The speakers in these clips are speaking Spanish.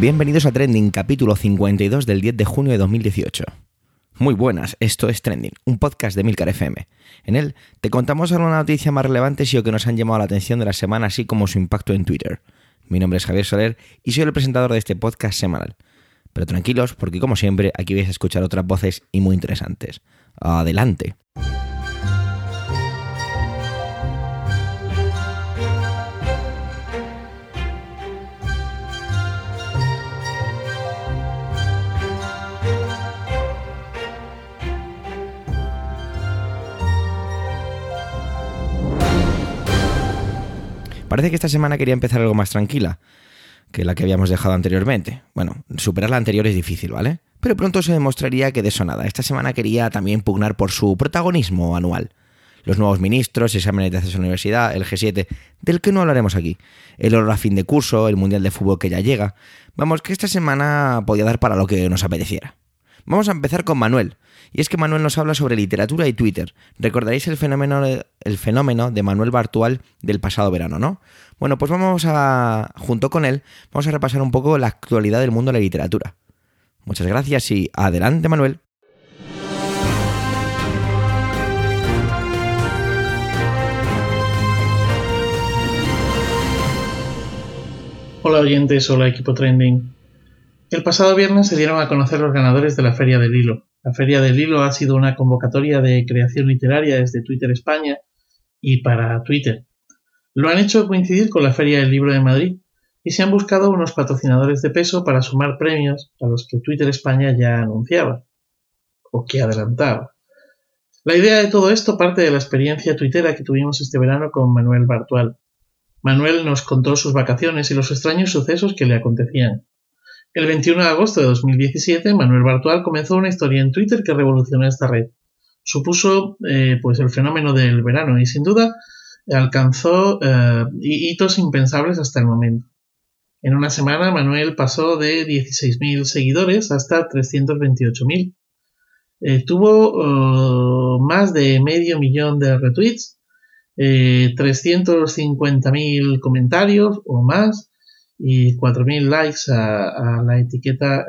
Bienvenidos a Trending, capítulo 52 del 10 de junio de 2018. Muy buenas, esto es Trending, un podcast de Milcar FM. En él te contamos algunas noticias más relevantes y o que nos han llamado la atención de la semana, así como su impacto en Twitter. Mi nombre es Javier Soler y soy el presentador de este podcast semanal. Pero tranquilos, porque como siempre, aquí vais a escuchar otras voces y muy interesantes. Adelante. Parece que esta semana quería empezar algo más tranquila que la que habíamos dejado anteriormente. Bueno, superar la anterior es difícil, ¿vale? Pero pronto se demostraría que de eso nada. Esta semana quería también pugnar por su protagonismo anual. Los nuevos ministros, exámenes de acceso a la universidad, el G7, del que no hablaremos aquí. El oro a fin de curso, el Mundial de Fútbol que ya llega. Vamos, que esta semana podía dar para lo que nos apeteciera. Vamos a empezar con Manuel. Y es que Manuel nos habla sobre literatura y Twitter. Recordaréis el fenómeno, el fenómeno de Manuel Bartual del pasado verano, ¿no? Bueno, pues vamos a, junto con él, vamos a repasar un poco la actualidad del mundo de la literatura. Muchas gracias y adelante, Manuel. Hola oyentes, hola equipo trending. El pasado viernes se dieron a conocer los ganadores de la Feria del Hilo. La Feria del Hilo ha sido una convocatoria de creación literaria desde Twitter España y para Twitter. Lo han hecho coincidir con la Feria del Libro de Madrid y se han buscado unos patrocinadores de peso para sumar premios a los que Twitter España ya anunciaba o que adelantaba. La idea de todo esto parte de la experiencia tuitera que tuvimos este verano con Manuel Bartual. Manuel nos contó sus vacaciones y los extraños sucesos que le acontecían. El 21 de agosto de 2017, Manuel Bartual comenzó una historia en Twitter que revolucionó esta red. Supuso eh, pues el fenómeno del verano y sin duda alcanzó eh, hitos impensables hasta el momento. En una semana, Manuel pasó de 16.000 seguidores hasta 328.000. Eh, tuvo oh, más de medio millón de retweets, 350.000 comentarios o más, y 4.000 likes a, la etiqueta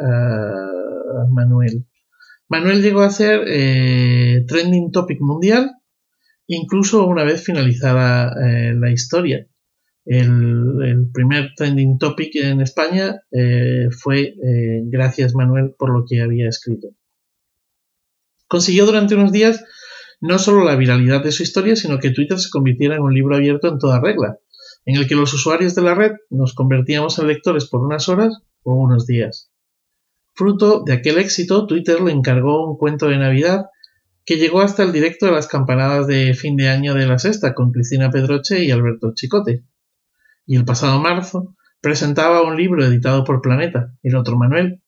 Manuel. Manuel llegó a ser eh, trending topic mundial, incluso una vez finalizada eh, la historia. El, primer trending topic en España eh, fue gracias Manuel por lo que había escrito. Consiguió durante unos días no solo la viralidad de su historia, sino que Twitter se convirtiera en un libro abierto en toda regla en el que los usuarios de la red nos convertíamos en lectores por unas horas o unos días. Fruto de aquel éxito, Twitter le encargó un cuento de Navidad que llegó hasta el directo de las campanadas de fin de año de la sexta con Cristina Pedroche y Alberto Chicote. Y el pasado marzo presentaba un libro editado por Planeta, el otro Manuel,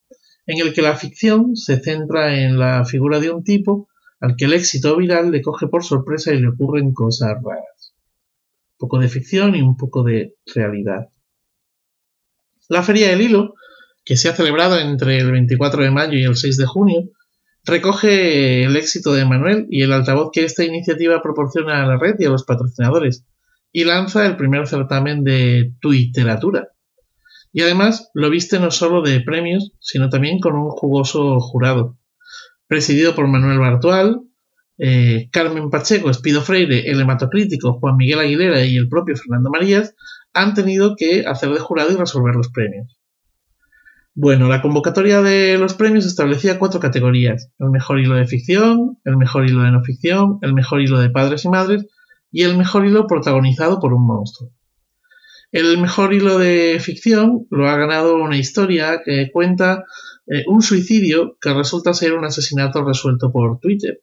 en el que la ficción se centra en la figura de un tipo al que el éxito viral le coge por sorpresa y le ocurren cosas raras poco de ficción y un poco de realidad. La Feria del Hilo, que se ha celebrado entre el 24 de mayo y el 6 de junio, recoge el éxito de Manuel y el altavoz que esta iniciativa proporciona a la red y a los patrocinadores, y lanza el primer certamen de Twitteratura. Y además lo viste no solo de premios, sino también con un jugoso jurado, presidido por Manuel Bartual, eh, Carmen Pacheco, Espido Freire, el hematocrítico Juan Miguel Aguilera y el propio Fernando Marías han tenido que hacer de jurado y resolver los premios. Bueno, la convocatoria de los premios establecía cuatro categorías: el mejor hilo de ficción, el mejor hilo de no ficción, el mejor hilo de padres y madres y el mejor hilo protagonizado por un monstruo. El mejor hilo de ficción lo ha ganado una historia que cuenta eh, un suicidio que resulta ser un asesinato resuelto por Twitter.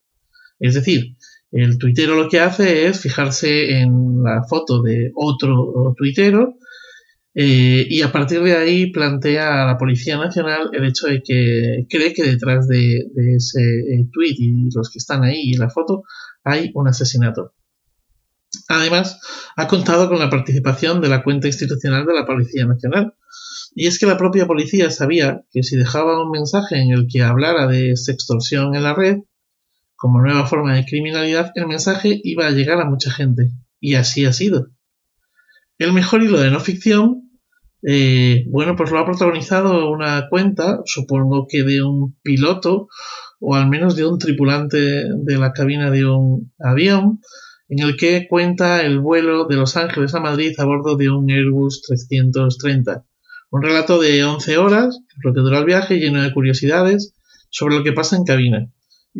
Es decir, el tuitero lo que hace es fijarse en la foto de otro tuitero eh, y a partir de ahí plantea a la Policía Nacional el hecho de que cree que detrás de, ese eh, tuit y los que están ahí en la foto hay un asesinato. Además, ha contado con la participación de la cuenta institucional de la Policía Nacional. Y es que la propia policía sabía que si dejaba un mensaje en el que hablara de sextorsión en la red, como nueva forma de criminalidad, el mensaje iba a llegar a mucha gente, y así ha sido. El mejor hilo de no ficción Eh, bueno, pues lo ha protagonizado una cuenta, supongo que de un piloto o al menos de un tripulante de la cabina de un avión, en el que cuenta el vuelo de Los Ángeles a Madrid a bordo de un Airbus 330. Un relato de 11 horas, lo que dura el viaje, lleno de curiosidades sobre lo que pasa en cabina.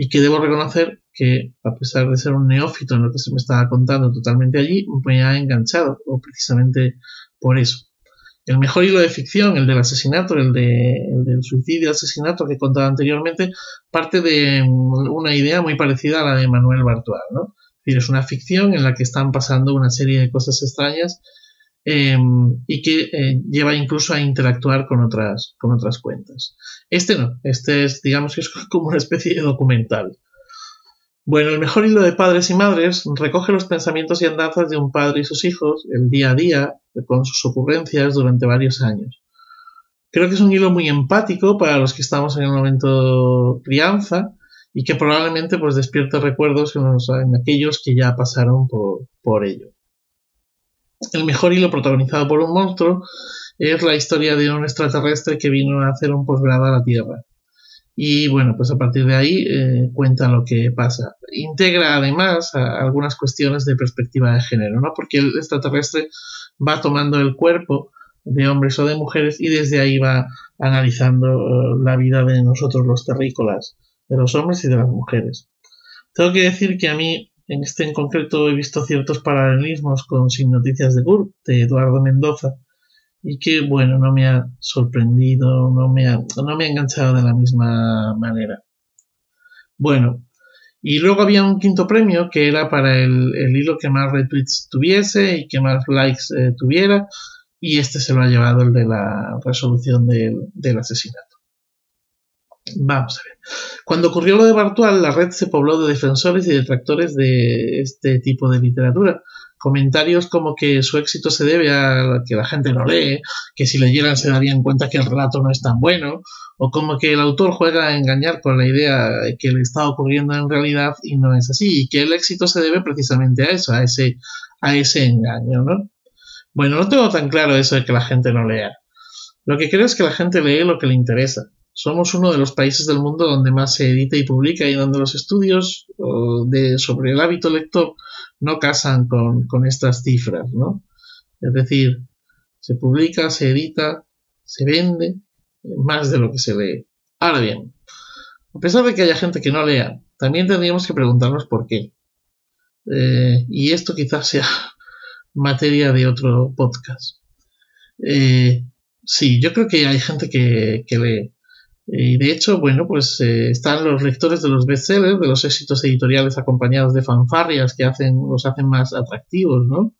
Y que debo reconocer que, a pesar de ser un neófito en lo que se me estaba contando totalmente allí, me ha enganchado, o precisamente por eso. El mejor hilo de ficción, el del asesinato, el, del suicidio asesinato que he contado anteriormente, parte de una idea muy parecida a la de Manuel Bartual, ¿no? Es una ficción en la que están pasando una serie de cosas extrañas em, y que eh, lleva incluso a interactuar con otras, con otras cuentas. Este no, este es, digamos que es como una especie de documental. Bueno, el mejor hilo de padres y madres recoge los pensamientos y andanzas de un padre y sus hijos, el día a día, con sus ocurrencias durante varios años. Creo que es un hilo muy empático para los que estamos en el momento crianza y que probablemente pues despierte recuerdos en, aquellos que ya pasaron por, por ello. El mejor hilo protagonizado por un monstruo es la historia de un extraterrestre que vino a hacer un posgrado a la Tierra. Y bueno, pues a partir de ahí eh, cuenta lo que pasa. Integra además algunas cuestiones de perspectiva de género, ¿no? Porque el extraterrestre va tomando el cuerpo de hombres o de mujeres y desde ahí va analizando eh, la vida de nosotros los terrícolas, de los hombres y de las mujeres. Tengo que decir que a mí en este en concreto he visto ciertos paralelismos con Sin Noticias de GURB de Eduardo Mendoza y que bueno, no me ha sorprendido, no me ha, no me ha enganchado de la misma manera. Bueno, y luego había un quinto premio que era para el, hilo que más retweets tuviese y que más likes eh, tuviera, y este se lo ha llevado el de la resolución del, del asesinato. Vamos a ver. Cuando ocurrió lo de Bartual, la red se pobló de defensores y detractores de este tipo de literatura, comentarios como que su éxito se debe a que la gente no lee, que si leyeran se darían cuenta que el relato no es tan bueno, o como que el autor juega a engañar con la idea de que le está ocurriendo en realidad y no es así, y que el éxito se debe precisamente a eso, a ese, a ese engaño, ¿no? Bueno, no tengo tan claro eso de que la gente no lea. Lo que creo es que la gente lee lo que le interesa. Somos uno de los países del mundo donde más se edita y publica y donde los estudios de, sobre el hábito lector no casan con, estas cifras, ¿no? Es decir, se publica, se edita, se vende más de lo que se lee. Ahora bien, a pesar de que haya gente que no lea, también tendríamos que preguntarnos por qué. Eh, y esto quizás sea materia de otro podcast. Eh, sí, yo creo que hay gente que, que lee. Y de hecho, bueno, pues eh, están los lectores de los bestsellers, de los éxitos editoriales acompañados de fanfarrias que hacen, los hacen más atractivos, ¿no?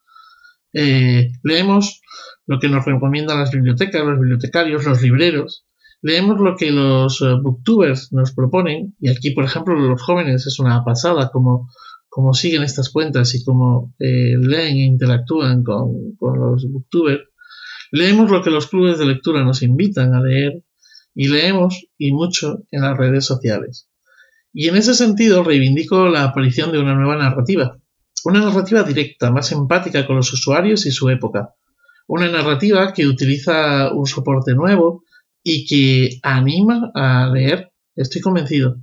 Eh, leemos lo que nos recomiendan las bibliotecas, los bibliotecarios, los libreros. Leemos lo que los eh, booktubers nos proponen. Y aquí, por ejemplo, los jóvenes es una pasada como, como siguen estas cuentas y como leen e interactúan con, con los booktubers. Leemos lo que los clubes de lectura nos invitan a leer y leemos y mucho en las redes sociales. Y en ese sentido reivindico la aparición de una nueva narrativa, una narrativa directa, más empática con los usuarios y su época, una narrativa que utiliza un soporte nuevo y que anima a leer, estoy convencido.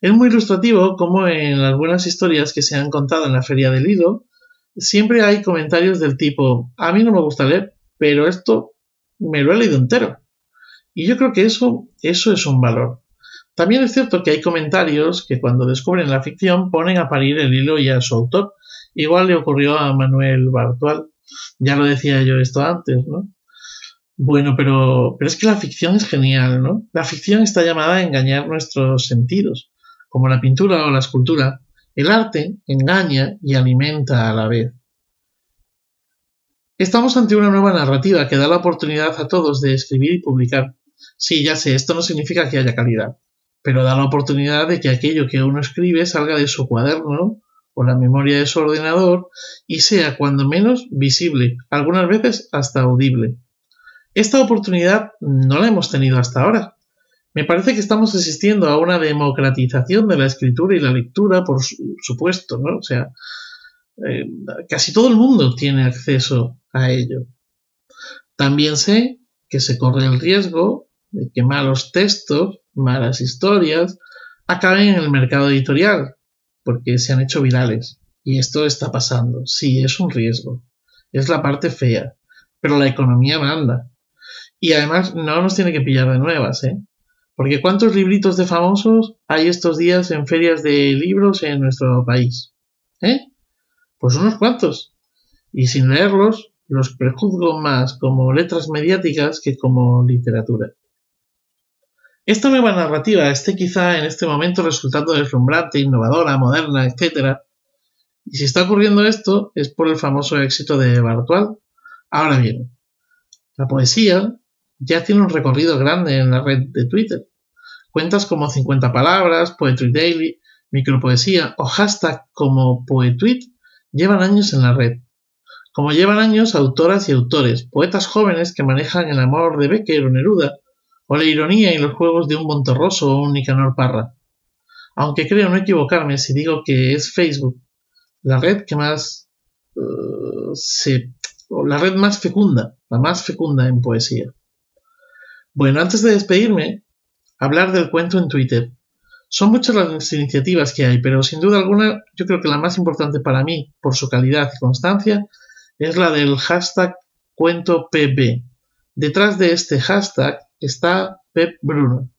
Es muy ilustrativo como en las buenas historias que se han contado en la Feria del Hilo, siempre hay comentarios del tipo, a mí no me gusta leer, pero esto me lo he leído entero. Y yo creo que eso, eso es un valor. También es cierto que hay comentarios que cuando descubren la ficción ponen a parir el hilo y a su autor. Igual le ocurrió a Manuel Bartual. Ya lo decía yo esto antes, ¿no? Bueno, pero, pero es que la ficción es genial, ¿no? La ficción está llamada a engañar nuestros sentidos, como la pintura o la escultura. El arte engaña y alimenta a la vez. Estamos ante una nueva narrativa que da la oportunidad a todos de escribir y publicar. Sí, ya sé, esto no significa que haya calidad, pero da la oportunidad de que aquello que uno escribe salga de su cuaderno o la memoria de su ordenador y sea cuando menos visible, algunas veces hasta audible. Esta oportunidad no la hemos tenido hasta ahora. Me parece que estamos asistiendo a una democratización de la escritura y la lectura, por supuesto, ¿no? O sea, eh, casi todo el mundo tiene acceso a ello. También sé que se corre el riesgo de que malos textos, malas historias, acaben en el mercado editorial, porque se han hecho virales. Y esto está pasando. Sí, es un riesgo. Es la parte fea. Pero la economía manda. Y además no nos tiene que pillar de nuevas, ¿eh? Porque ¿cuántos libritos de famosos hay estos días en ferias de libros en nuestro país? ¿Eh? Pues unos cuantos. Y sin leerlos, los prejuzgo más como letras mediáticas que como literatura. Esta nueva narrativa esté quizá en este momento resultando deslumbrante, innovadora, moderna, etc. Y si está ocurriendo esto es por el famoso éxito de Bartual. Ahora bien, la poesía ya tiene un recorrido grande en la red de Twitter. Cuentas como 50 palabras, Poetry Daily, micropoesía o hashtag como Poetweet llevan años en la red. Como llevan años autoras y autores, poetas jóvenes que manejan el amor de Becker o Neruda, o la ironía y los juegos de un Monterroso o un Nicanor Parra. Aunque creo no equivocarme si digo que es Facebook la red que más uh, se, la red más fecunda, la más fecunda en poesía. Bueno, antes de despedirme, hablar del cuento en Twitter. Son muchas las iniciativas que hay, pero sin duda alguna yo creo que la más importante para mí, por su calidad y constancia, es la del hashtag cuento PB. Detrás de este hashtag está Pep Bruno.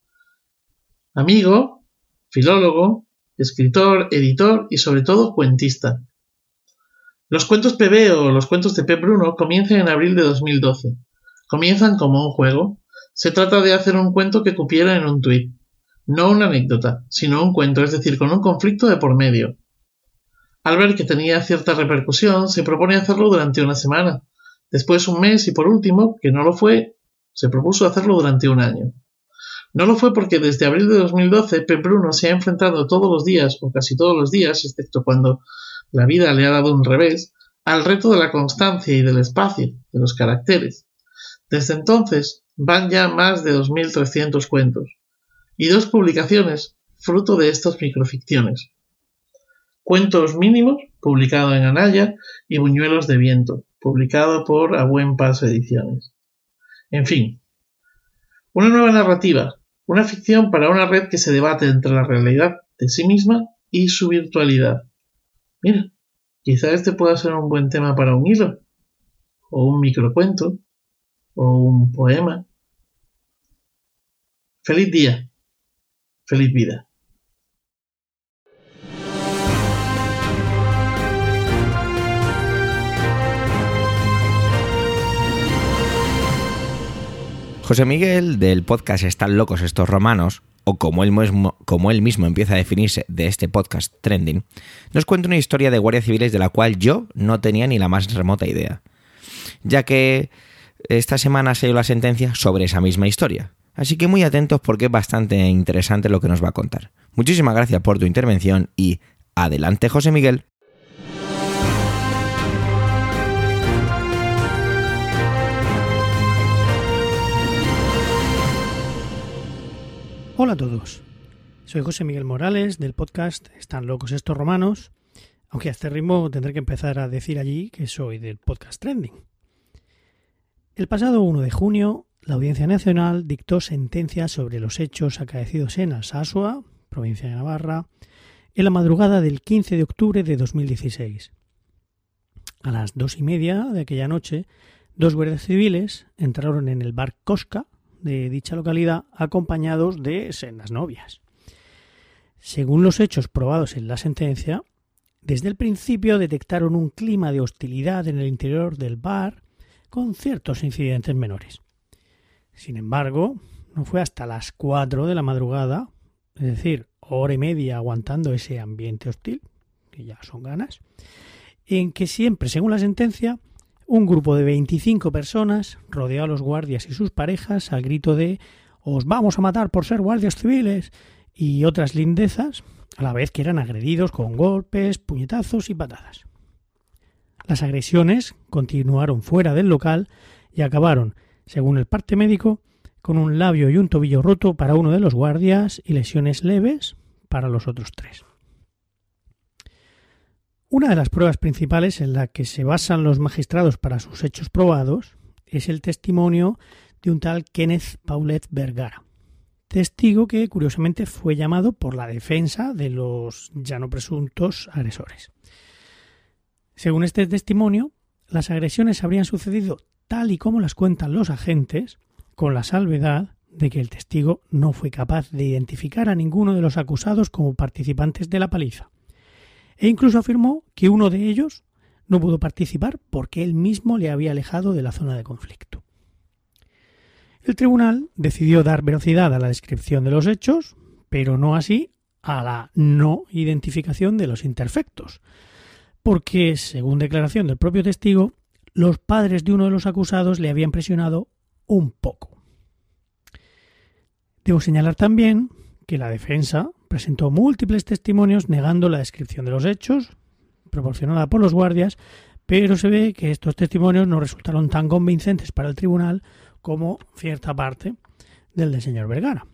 Amigo, filólogo, escritor, editor y sobre todo cuentista. Los cuentos PB o los cuentos de Pep Bruno comienzan en abril de 2012. Comienzan como un juego, se trata de hacer un cuento que cupiera en un tuit. No una anécdota, sino un cuento, es decir, con un conflicto de por medio. Al ver que tenía cierta repercusión, se propone hacerlo durante una semana, después un mes y por último, que no lo fue, se propuso hacerlo durante un año. No lo fue porque desde abril de 2012 Pep Bruno se ha enfrentado todos los días, o casi todos los días, excepto cuando la vida le ha dado un revés, al reto de la constancia y del espacio, de los caracteres. Desde entonces, van ya más de 2.300 cuentos y dos publicaciones fruto de estas microficciones. Cuentos mínimos, publicado en Anaya, y Buñuelos de Viento, publicado por A Buen Paso Ediciones. En fin, una nueva narrativa, una ficción para una red que se debate entre la realidad de sí misma y su virtualidad. Mira, quizá este pueda ser un buen tema para un hilo, o un microcuento, o un poema. Feliz día. Feliz vida. José Miguel del podcast Están locos estos romanos, o como él, mismo, empieza a definirse de este podcast Trending, nos cuenta una historia de guardias civiles de la cual yo no tenía ni la más remota idea, ya que esta semana se dio la sentencia sobre esa misma historia. Así que muy atentos porque es bastante interesante lo que nos va a contar. Muchísimas gracias por tu intervención y adelante José Miguel. Hola a todos. Soy José Miguel Morales del podcast Están locos estos romanos, aunque a este ritmo tendré que empezar a decir allí que soy del podcast Trending. El pasado 1 de junio, la Audiencia Nacional dictó sentencia sobre los hechos acaecidos en Alsasua, provincia de Navarra, en la madrugada del 15 de octubre de 2016. A las dos y media de aquella noche, dos guardias civiles entraron en el bar Cosca de dicha localidad acompañados de sendas novias. Según los hechos probados en la sentencia, desde el principio detectaron un clima de hostilidad en el interior del bar con ciertos incidentes menores. Sin embargo, no fue hasta las 4 de la madrugada, es decir, hora y media aguantando ese ambiente hostil, que ya son ganas, en que siempre, según la sentencia, un grupo de 25 personas rodeó a los guardias y sus parejas al grito de os vamos a matar por ser guardias civiles y otras lindezas, a la vez que eran agredidos con golpes, puñetazos y patadas. Las agresiones continuaron fuera del local y acabaron, según el parte médico, con un labio y un tobillo roto para uno de los guardias y lesiones leves para los otros tres. Una de las pruebas principales en la que se basan los magistrados para sus hechos probados es el testimonio de un tal Kenneth Paulette Vergara, testigo que curiosamente fue llamado por la defensa de los ya no presuntos agresores. Según este testimonio, las agresiones habrían sucedido tal y como las cuentan los agentes, con la salvedad de que el testigo no fue capaz de identificar a ninguno de los acusados como participantes de la paliza. E incluso afirmó que uno de ellos no pudo participar porque él mismo le había alejado de la zona de conflicto. El tribunal decidió dar velocidad a la descripción de los hechos, pero no así a la no identificación de los interfectos, porque, según declaración del propio testigo, los padres de uno de los acusados le habían presionado un poco. Debo señalar también que la defensa presentó múltiples testimonios negando la descripción de los hechos proporcionada por los guardias, pero se ve que estos testimonios no resultaron tan convincentes para el tribunal como cierta parte del del señor Vergara.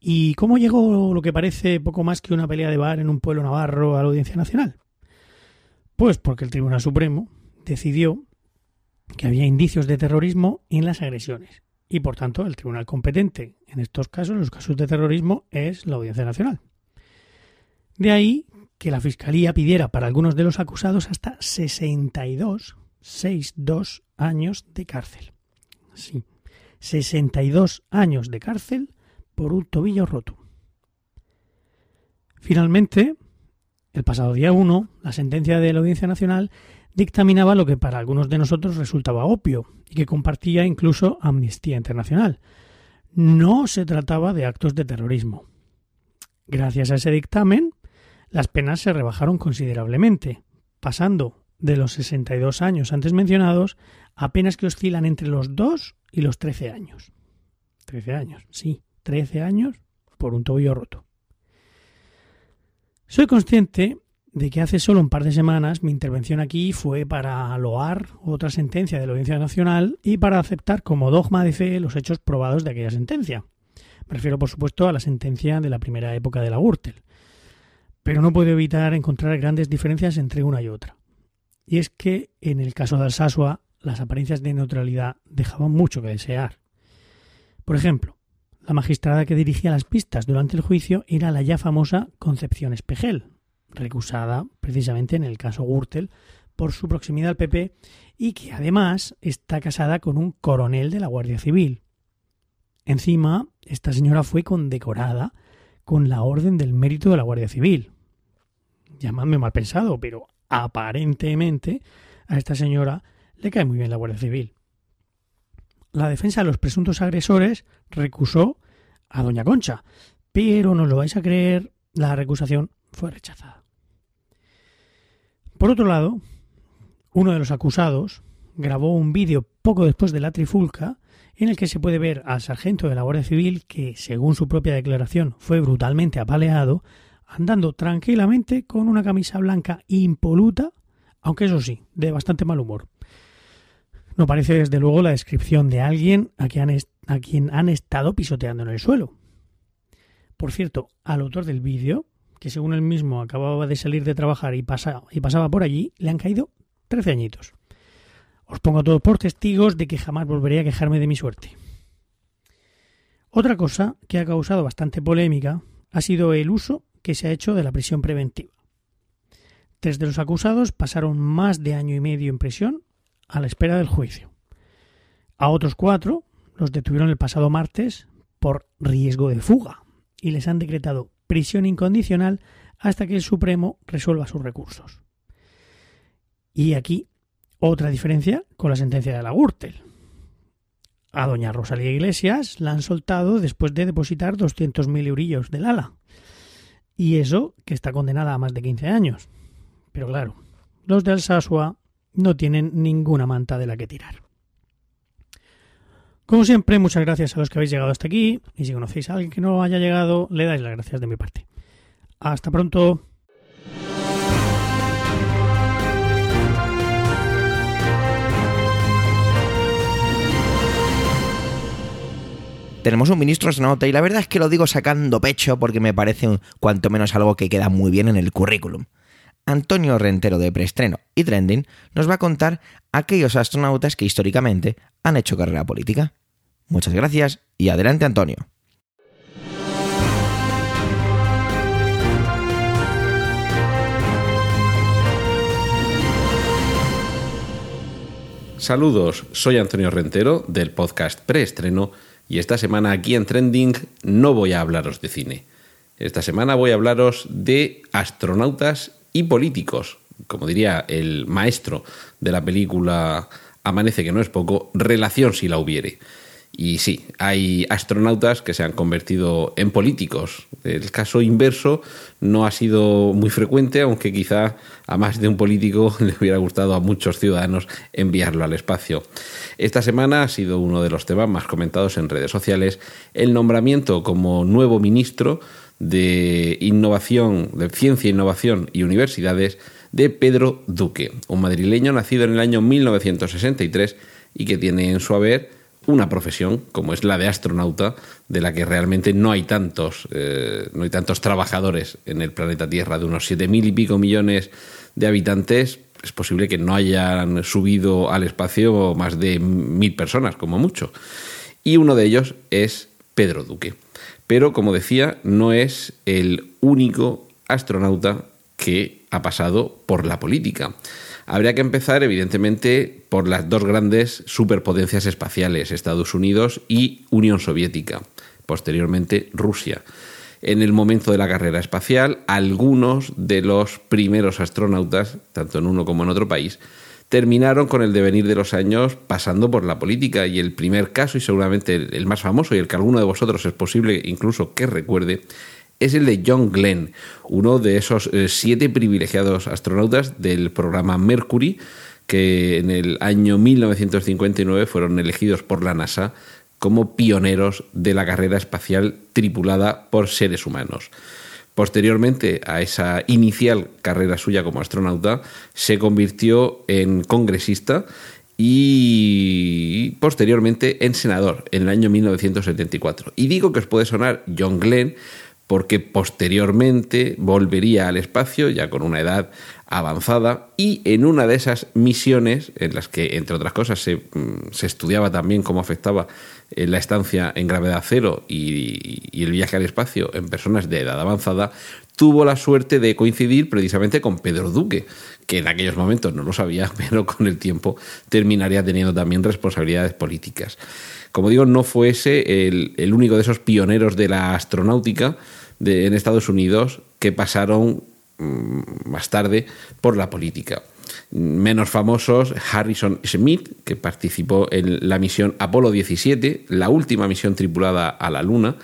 ¿Y cómo llegó lo que parece poco más que una pelea de bar en un pueblo navarro a la Audiencia Nacional? Pues porque el Tribunal Supremo decidió que había indicios de terrorismo en las agresiones y por tanto el tribunal competente en estos casos, en los casos de terrorismo, es la Audiencia Nacional. De ahí que la Fiscalía pidiera para algunos de los acusados hasta 62, 62 años de cárcel. Sí, 62 años de cárcel por un tobillo roto. Finalmente, el pasado día 1, la sentencia de la Audiencia Nacional dictaminaba lo que para algunos de nosotros resultaba obvio y que compartía incluso Amnistía Internacional. No se trataba de actos de terrorismo. Gracias a ese dictamen, las penas se rebajaron considerablemente, pasando de los 62 años antes mencionados a penas que oscilan entre los 2 y los 13 años. 13 años, sí, 13 años por un tobillo roto. Soy consciente de que hace solo un par de semanas mi intervención aquí fue para loar otra sentencia de la Audiencia Nacional y para aceptar como dogma de fe los hechos probados de aquella sentencia. Me refiero, por supuesto, a la sentencia de la primera época de la Gürtel. Pero no puedo evitar encontrar grandes diferencias entre una y otra. Y es que en el caso de Alsasua las apariencias de neutralidad dejaban mucho que desear. Por ejemplo, la magistrada que dirigía las pistas durante el juicio era la ya famosa Concepción Espejel, recusada precisamente en el caso Gürtel por su proximidad al PP y que además está casada con un coronel de la Guardia Civil. Encima, esta señora fue condecorada con la Orden del Mérito de la Guardia Civil. Llamadme mal pensado, pero aparentemente a esta señora le cae muy bien la Guardia Civil. La defensa de los presuntos agresores recusó a doña Concha, pero no lo vais a creer, la recusación fue rechazada. Por otro lado, uno de los acusados grabó un vídeo poco después de la trifulca en el que se puede ver al sargento de la Guardia Civil que, según su propia declaración, fue brutalmente apaleado, andando tranquilamente con una camisa blanca impoluta, aunque eso sí, de bastante mal humor. No parece desde luego la descripción de alguien a quien, a quien han estado pisoteando en el suelo. Por cierto, al autor del vídeo, que según él mismo acababa de salir de trabajar y, y pasaba por allí, le han caído 13 añitos. Os pongo a todos por testigos de que jamás volveré a quejarme de mi suerte. Otra cosa que ha causado bastante polémica ha sido el uso que se ha hecho de la prisión preventiva. Tres de los acusados pasaron más de año y medio en prisión a la espera del juicio. A otros cuatro los detuvieron el pasado martes por riesgo de fuga y les han decretado prisión incondicional hasta que el Supremo resuelva sus recursos. Y aquí otra diferencia con la sentencia de la Gürtel. A doña Rosalía Iglesias la han soltado después de depositar 200.000 eurillos del ala. Y eso que está condenada a más de 15 años. Pero claro, los de Alsasua no tienen ninguna manta de la que tirar. Como siempre, muchas gracias a los que habéis llegado hasta aquí y si conocéis a alguien que no haya llegado, le dais las gracias de mi parte. Hasta pronto. Tenemos un ministro nota y la verdad es que lo digo sacando pecho porque me parece cuanto menos algo que queda muy bien en el currículum. Antonio Rentero de Preestreno y Trending nos va a contar aquellos astronautas que históricamente han hecho carrera política. Muchas gracias y adelante Antonio. Saludos, soy Antonio Rentero del podcast Preestreno y esta semana aquí en Trending no voy a hablaros de cine. Esta semana voy a hablaros de astronautas y políticos, como diría el maestro de la película Amanece que no es poco, relación si la hubiere. Y sí, hay astronautas que se han convertido en políticos. El caso inverso no ha sido muy frecuente, aunque quizá a más de un político le hubiera gustado a muchos ciudadanos enviarlo al espacio. Esta semana ha sido uno de los temas más comentados en redes sociales el nombramiento como nuevo ministro de Innovación, de Ciencia, Innovación y Universidades de Pedro Duque, un madrileño nacido en el año 1963 y que tiene en su haber una profesión como es la de astronauta, de la que realmente no hay tantos, eh, no hay tantos trabajadores en el planeta Tierra, de unos siete mil y pico millones de habitantes, es posible que no hayan subido al espacio más de mil personas, como mucho. Y uno de ellos es Pedro Duque. Pero, como decía, no es el único astronauta que ha pasado por la política. Habría que empezar, evidentemente, por las dos grandes superpotencias espaciales, Estados Unidos y Unión Soviética, posteriormente Rusia. En el momento de la carrera espacial, algunos de los primeros astronautas, tanto en uno como en otro país, terminaron con el devenir de los años pasando por la política y el primer caso y seguramente el más famoso y el que alguno de vosotros es posible incluso que recuerde es el de John Glenn, uno de esos eh, siete privilegiados astronautas del programa Mercury, que en el año 1959 fueron elegidos por la NASA como pioneros de la carrera espacial tripulada por seres humanos. Posteriormente a esa inicial carrera suya como astronauta, se convirtió en congresista y posteriormente en senador en el año 1974. Y digo que os puede sonar John Glenn porque posteriormente volvería al espacio ya con una edad avanzada y en una de esas misiones en las que, entre otras cosas, se, mm, estudiaba también cómo afectaba eh, la estancia en gravedad cero y, el viaje al espacio en personas de edad avanzada, tuvo la suerte de coincidir precisamente con Pedro Duque, que en aquellos momentos no lo sabía, pero con el tiempo terminaría teniendo también responsabilidades políticas. Como digo, no fuese el, el único de esos pioneros de la astronáutica de, en Estados Unidos que pasaron más tarde por la política. Menos famosos, Harrison Smith, que participó en la misión Apolo 17, la última misión tripulada a la Luna,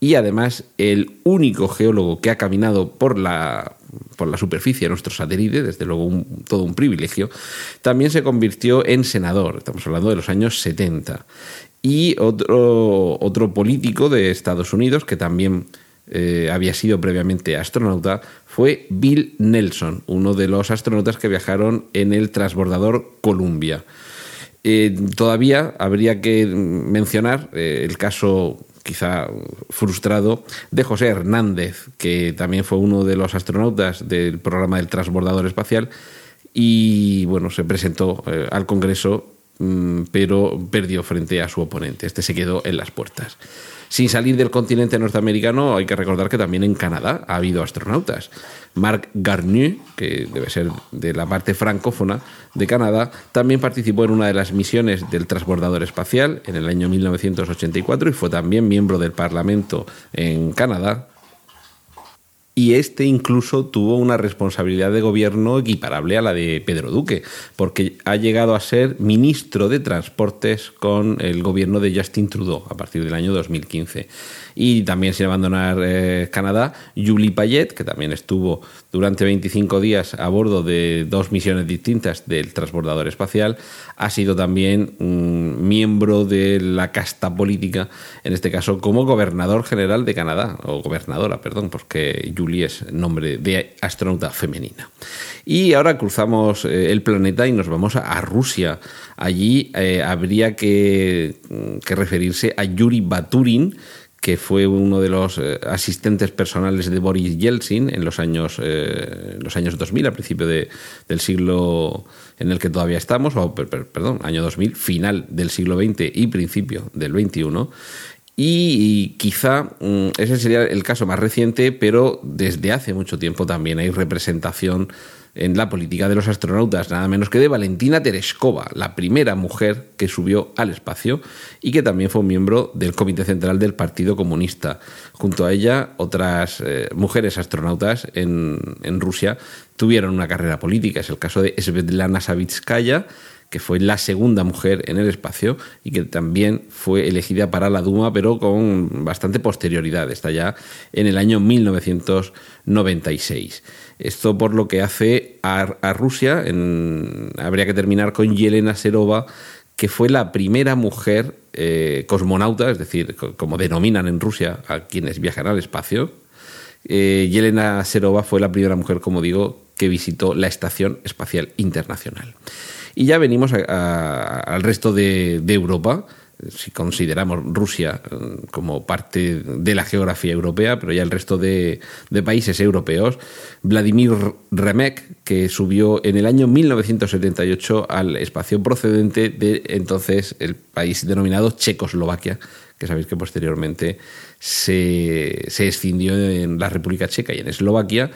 y además el único geólogo que ha caminado por la, por la superficie de nuestro satélite, desde luego todo un privilegio, también se convirtió en senador, estamos hablando de los años 70 y otro, otro político de Estados Unidos que también eh, había sido previamente astronauta fue Bill Nelson, uno de los astronautas que viajaron en el transbordador Columbia. Eh, todavía habría que mencionar eh, el caso quizá frustrado de José Hernández, que también fue uno de los astronautas del programa del transbordador espacial y bueno, se presentó al Congreso pero perdió frente a su oponente. Este se quedó en las puertas. Sin salir del continente norteamericano, hay que recordar que también en Canadá ha habido astronautas. Marc Garnier, que debe ser de la parte francófona de Canadá, también participó en una de las misiones del transbordador espacial en el año 1984 y fue también miembro del Parlamento en Canadá y este incluso tuvo una responsabilidad de gobierno equiparable a la de Pedro Duque, porque ha llegado a ser ministro de Transportes con el gobierno de Justin Trudeau a partir del año 2015 y también sin abandonar eh, Canadá, Julie Payet, que también estuvo durante 25 días a bordo de dos misiones distintas del transbordador espacial, ha sido también miembro de la casta política, en este caso como gobernador general de Canadá, o gobernadora, perdón, porque Julie es nombre de astronauta femenina. Y ahora cruzamos eh, el planeta y nos vamos a, Rusia. Allí eh, habría que, que referirse a Yuri Baturin, que fue uno de los eh, asistentes personales de Boris Yeltsin en los años, eh, los años 2000, a principio de, del siglo en el que todavía estamos, o perdón, año 2000, final del siglo XX y principio del XXI. Y, quizá mm, ese sería el caso más reciente, pero desde hace mucho tiempo también hay representación en la política de los astronautas, nada menos que de Valentina Tereshkova, la primera mujer que subió al espacio y que también fue miembro del Comité Central del Partido Comunista. Junto a ella, otras eh, mujeres astronautas en, en, Rusia tuvieron una carrera política. Es el caso de Svetlana Savitskaya, que fue la segunda mujer en el espacio y que también fue elegida para la Duma, pero con bastante posterioridad. Está ya en el año 1996. Esto por lo que hace a, Rusia, habría que terminar con Yelena Serova, que fue la primera mujer eh, cosmonauta, es decir, como denominan en Rusia a quienes viajan al espacio. Eh, Yelena Serova fue la primera mujer, como digo, que visitó la Estación Espacial Internacional. Y ya venimos al resto de Europa. Si consideramos Rusia eh, como parte de la geografía europea, pero ya el resto de, países europeos, Vladimir Remek, que subió en el año 1978 al espacio procedente de entonces el país denominado Checoslovaquia, que sabéis que posteriormente se, se escindió en la República Checa y en Eslovaquia,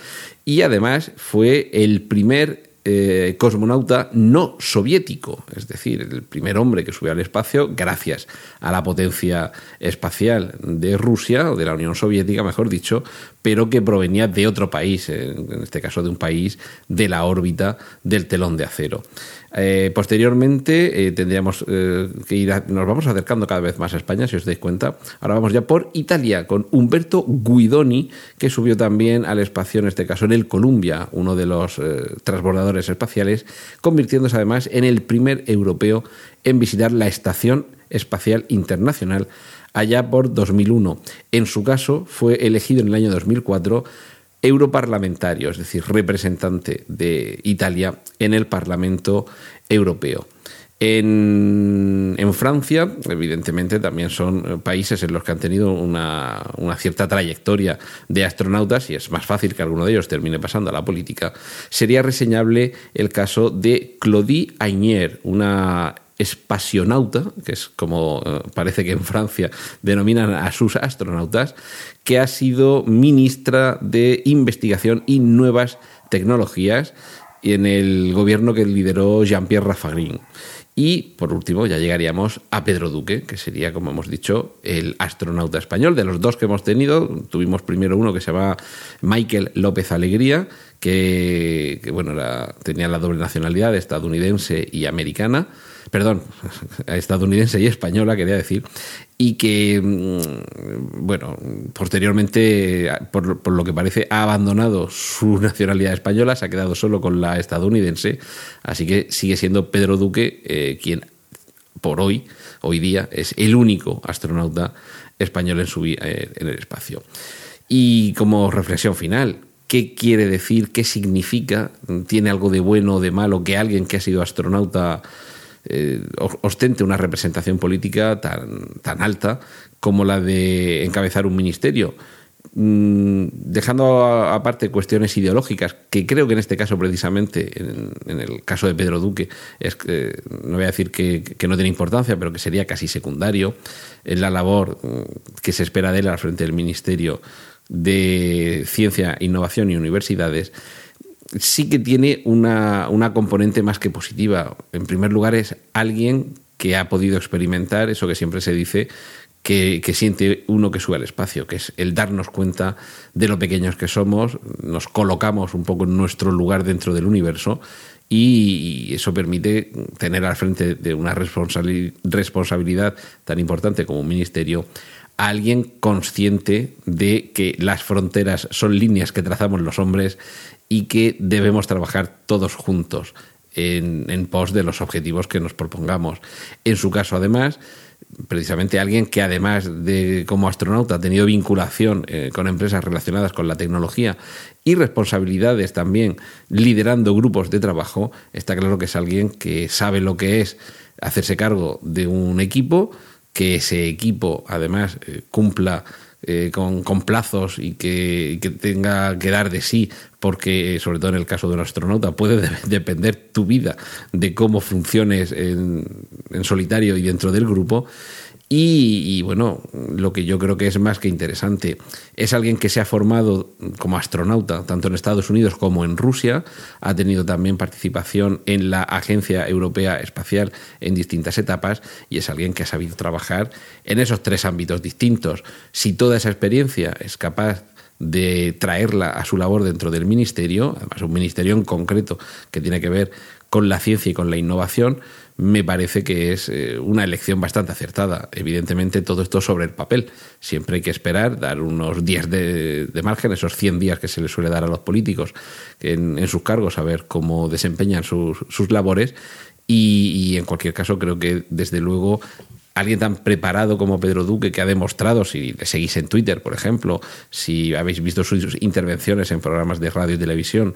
y además fue el primer eh, cosmonauta no soviético, es decir, el primer hombre que subió al espacio gracias a la potencia espacial de Rusia, o de la Unión Soviética, mejor dicho, pero que provenía de otro país, en este caso de un país de la órbita del telón de acero. Eh, posteriormente eh, tendríamos eh, que ir, nos vamos acercando cada vez más a España, si os dais cuenta. Ahora vamos ya por Italia con Humberto Guidoni, que subió también al espacio, en este caso en el Columbia, uno de los transbordadores espaciales, convirtiéndose además en el primer europeo en visitar la Estación Espacial Internacional allá por 2001. En su caso, fue elegido en el año 2004 europarlamentario, es decir, representante de Italia en el Parlamento Europeo. En, Francia, evidentemente, también son países en los que han tenido una, cierta trayectoria de astronautas y es más fácil que alguno de ellos termine pasando a la política. Sería reseñable el caso de Claudie Aigner, una espacionauta, que es como eh, parece que en Francia denominan a sus astronautas, que ha sido ministra de Investigación y Nuevas Tecnologías en el gobierno que lideró Jean-Pierre Raffarin. Y por último ya llegaríamos a Pedro Duque, que sería, como hemos dicho, el astronauta español. De los dos que hemos tenido, tuvimos primero uno que se llama Michael López Alegría, que, bueno, tenía la doble nacionalidad estadounidense y americana perdón, estadounidense y española, quería decir, y que, mm, bueno, posteriormente, por, lo que parece, ha abandonado su nacionalidad española, se ha quedado solo con la estadounidense, así que sigue siendo Pedro Duque eh, quien, por hoy, hoy día, es el único astronauta español en, su, eh, en el espacio. Y como reflexión final, ¿qué quiere decir? ¿Qué significa? ¿Tiene algo de bueno o de malo que alguien que ha sido astronauta eh, ostente una representación política tan, tan alta como la de encabezar un ministerio. Mm, dejando aparte cuestiones ideológicas, que creo que en este caso precisamente, en, el caso de Pedro Duque, es no voy a decir que, que, no tiene importancia, pero que sería casi secundario, en la labor mm, que se espera de él al frente del Ministerio de Ciencia, Innovación y Universidades, sí que tiene una, componente más que positiva. En primer lugar, es alguien que ha podido experimentar eso que siempre se dice que, siente uno que sube al espacio, que es el darnos cuenta de lo pequeños que somos, nos colocamos un poco en nuestro lugar dentro del universo y eso permite tener al frente de una responsabilidad tan importante como un ministerio alguien consciente de que las fronteras son líneas que trazamos los hombres y que debemos trabajar todos juntos en, pos de los objetivos que nos propongamos. En su caso, además, precisamente alguien que además de como astronauta ha tenido vinculación eh, con empresas relacionadas con la tecnología y responsabilidades también liderando grupos de trabajo, está claro que es alguien que sabe lo que es hacerse cargo de un equipo, que ese equipo además eh, cumpla eh, con, plazos y que, que, tenga que dar de sí, porque sobre todo en el caso de un astronauta puede de depender tu vida de cómo funciones en, en solitario y dentro del grupo. Y, bueno, lo que yo creo que es más que interesante es alguien que se ha formado como astronauta, tanto en Estados Unidos como en Rusia, ha tenido también participación en la Agencia Europea Espacial en distintas etapas y es alguien que ha sabido trabajar en esos tres ámbitos distintos. Si toda esa experiencia es capaz de traerla a su labor dentro del ministerio, además un ministerio en concreto que tiene que ver con la ciencia y con la innovación, me parece que es eh, una elección bastante acertada. Evidentemente, todo esto sobre el papel. Siempre hay que esperar, dar unos días de, de margen, esos 100 días que se les suele dar a los políticos en, en sus cargos, a ver cómo desempeñan sus, sus labores. Y, en cualquier caso, creo que desde luego alguien tan preparado como Pedro Duque que ha demostrado, si le seguís en Twitter, por ejemplo, si habéis visto sus intervenciones en programas de radio y televisión,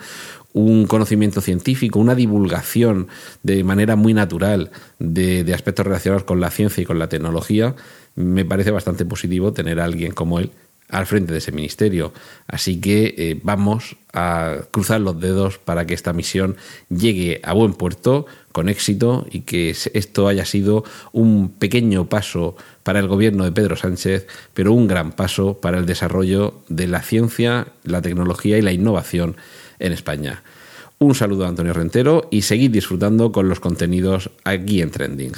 un conocimiento científico, una divulgación de manera muy natural de, de aspectos relacionados con la ciencia y con la tecnología, me parece bastante positivo tener a alguien como él al frente de ese ministerio. Así que eh, vamos a cruzar los dedos para que esta misión llegue a buen puerto, con éxito, y que esto haya sido un pequeño paso para el gobierno de Pedro Sánchez, pero un gran paso para el desarrollo de la ciencia, la tecnología y la innovación en España. Un saludo a Antonio Rentero y seguid disfrutando con los contenidos aquí en Trending.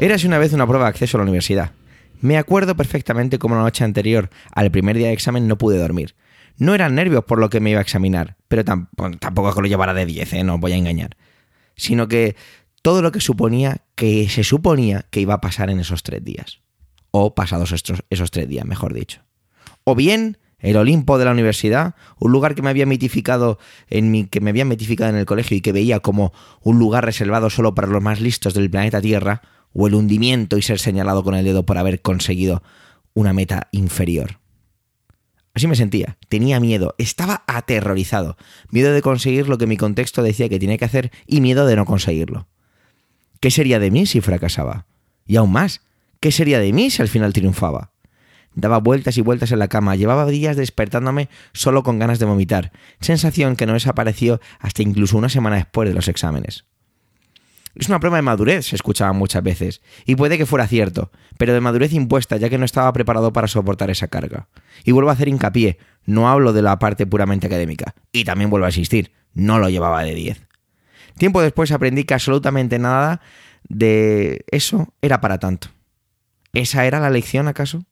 Érase una vez una prueba de acceso a la universidad. Me acuerdo perfectamente cómo la noche anterior al primer día de examen no pude dormir. No eran nervios por lo que me iba a examinar, pero tampoco es que lo llevara de 10, ¿eh? no os voy a engañar. Sino que todo lo que suponía, que se suponía que iba a pasar en esos tres días. O pasados esos tres días, mejor dicho. O bien el Olimpo de la universidad, un lugar que me había mitificado en mi, que me había mitificado en el colegio y que veía como un lugar reservado solo para los más listos del planeta Tierra, o el hundimiento y ser señalado con el dedo por haber conseguido una meta inferior. Así me sentía, tenía miedo, estaba aterrorizado, miedo de conseguir lo que mi contexto decía que tenía que hacer y miedo de no conseguirlo. ¿Qué sería de mí si fracasaba? Y aún más, ¿qué sería de mí si al final triunfaba? Daba vueltas y vueltas en la cama, llevaba días despertándome solo con ganas de vomitar, sensación que no desapareció hasta incluso una semana después de los exámenes. Es una prueba de madurez, se escuchaba muchas veces, y puede que fuera cierto, pero de madurez impuesta, ya que no estaba preparado para soportar esa carga. Y vuelvo a hacer hincapié, no hablo de la parte puramente académica, y también vuelvo a insistir, no lo llevaba de 10. Tiempo después aprendí que absolutamente nada de eso era para tanto. ¿Esa era la lección acaso?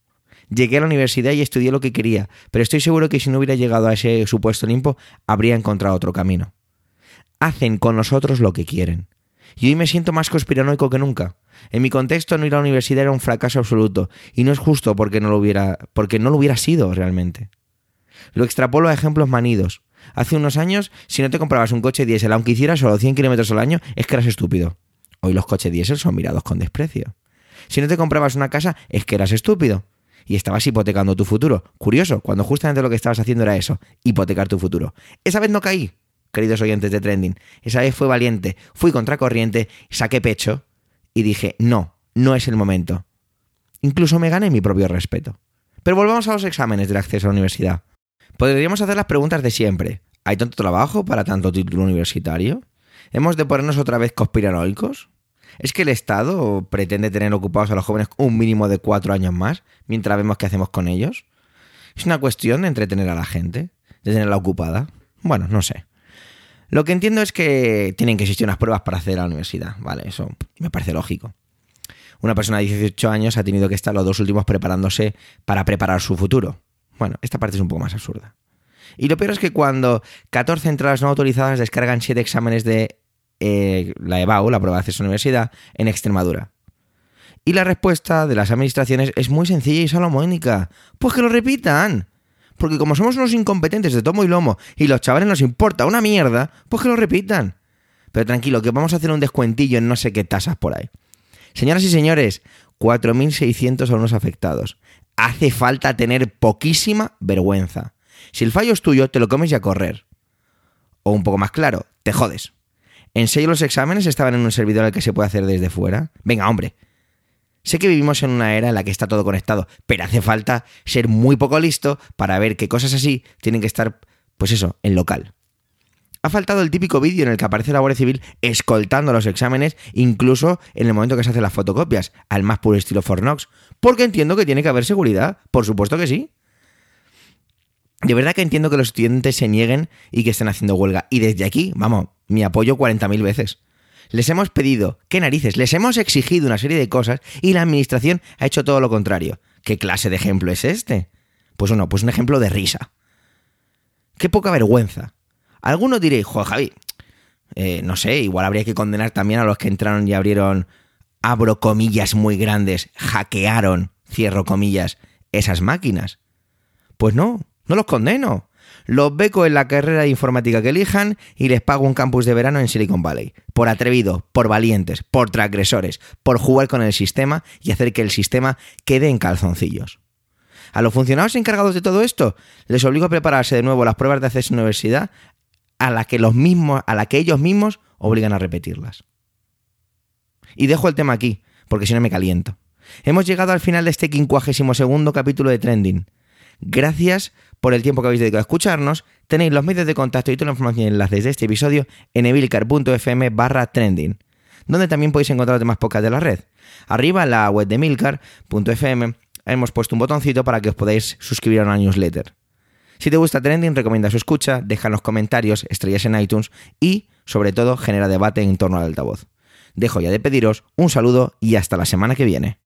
Llegué a la universidad y estudié lo que quería, pero estoy seguro que si no hubiera llegado a ese supuesto limpo, habría encontrado otro camino. Hacen con nosotros lo que quieren. Y hoy me siento más conspiranoico que nunca. En mi contexto, no ir a la universidad era un fracaso absoluto, y no es justo porque no lo hubiera, porque no lo hubiera sido realmente. Lo extrapolo a ejemplos manidos. Hace unos años, si no te comprabas un coche diésel, aunque hicieras solo 100 kilómetros al año, es que eras estúpido. Hoy los coches diésel son mirados con desprecio. Si no te comprabas una casa, es que eras estúpido. Y estabas hipotecando tu futuro. Curioso, cuando justamente lo que estabas haciendo era eso, hipotecar tu futuro. Esa vez no caí, queridos oyentes de Trending. Esa vez fue valiente, fui contracorriente, saqué pecho y dije, no, no es el momento. Incluso me gané mi propio respeto. Pero volvamos a los exámenes del acceso a la universidad. Podríamos hacer las preguntas de siempre. ¿Hay tanto trabajo para tanto título universitario? ¿Hemos de ponernos otra vez conspiranoicos? ¿Es que el Estado pretende tener ocupados a los jóvenes un mínimo de cuatro años más mientras vemos qué hacemos con ellos? ¿Es una cuestión de entretener a la gente? ¿De tenerla ocupada? Bueno, no sé. Lo que entiendo es que tienen que existir unas pruebas para acceder a la universidad, ¿vale? Eso me parece lógico. Una persona de 18 años ha tenido que estar los dos últimos preparándose para preparar su futuro. Bueno, esta parte es un poco más absurda. Y lo peor es que cuando 14 entradas no autorizadas descargan 7 exámenes de eh, la EBAU, la prueba de acceso a la universidad, en Extremadura. Y la respuesta de las administraciones es muy sencilla y salomónica. Pues que lo repitan. Porque como somos unos incompetentes de tomo y lomo y los chavales nos importa una mierda, pues que lo repitan. Pero tranquilo, que vamos a hacer un descuentillo en no sé qué tasas por ahí. Señoras y señores, 4.600 alumnos afectados. Hace falta tener poquísima vergüenza. Si el fallo es tuyo, te lo comes y a correr. O un poco más claro, te jodes. ¿En serio los exámenes estaban en un servidor al que se puede hacer desde fuera? Venga, hombre. Sé que vivimos en una era en la que está todo conectado, pero hace falta ser muy poco listo para ver que cosas así tienen que estar, pues eso, en local. Ha faltado el típico vídeo en el que aparece la Guardia Civil escoltando los exámenes, incluso en el momento que se hacen las fotocopias, al más puro estilo Fornox, porque entiendo que tiene que haber seguridad, por supuesto que sí. De verdad que entiendo que los estudiantes se nieguen y que estén haciendo huelga. Y desde aquí, vamos, mi apoyo 40.000 veces. Les hemos pedido, qué narices, les hemos exigido una serie de cosas y la administración ha hecho todo lo contrario. ¿Qué clase de ejemplo es este? Pues uno, pues un ejemplo de risa. Qué poca vergüenza. Algunos diréis, joder, Javi, eh, no sé, igual habría que condenar también a los que entraron y abrieron, abro comillas muy grandes, hackearon, cierro comillas, esas máquinas. Pues no, no los condeno. Los beco en la carrera de informática que elijan y les pago un campus de verano en Silicon Valley. Por atrevidos, por valientes, por transgresores, por jugar con el sistema y hacer que el sistema quede en calzoncillos. A los funcionarios encargados de todo esto les obligo a prepararse de nuevo las pruebas de acceso a la universidad a la que los mismos, a que ellos mismos obligan a repetirlas. Y dejo el tema aquí, porque si no me caliento. Hemos llegado al final de este 52 capítulo de Trending. Gracias por el tiempo que habéis dedicado a escucharnos. Tenéis los medios de contacto y toda la información y enlaces de este episodio en evilcar.fm barra trending, donde también podéis encontrar los demás de la red. Arriba en la web de milcar.fm hemos puesto un botoncito para que os podáis suscribir a una newsletter. Si te gusta Trending, recomienda su escucha, deja los comentarios, estrellas en iTunes y, sobre todo, genera debate en torno al altavoz. Dejo ya de pediros un saludo y hasta la semana que viene.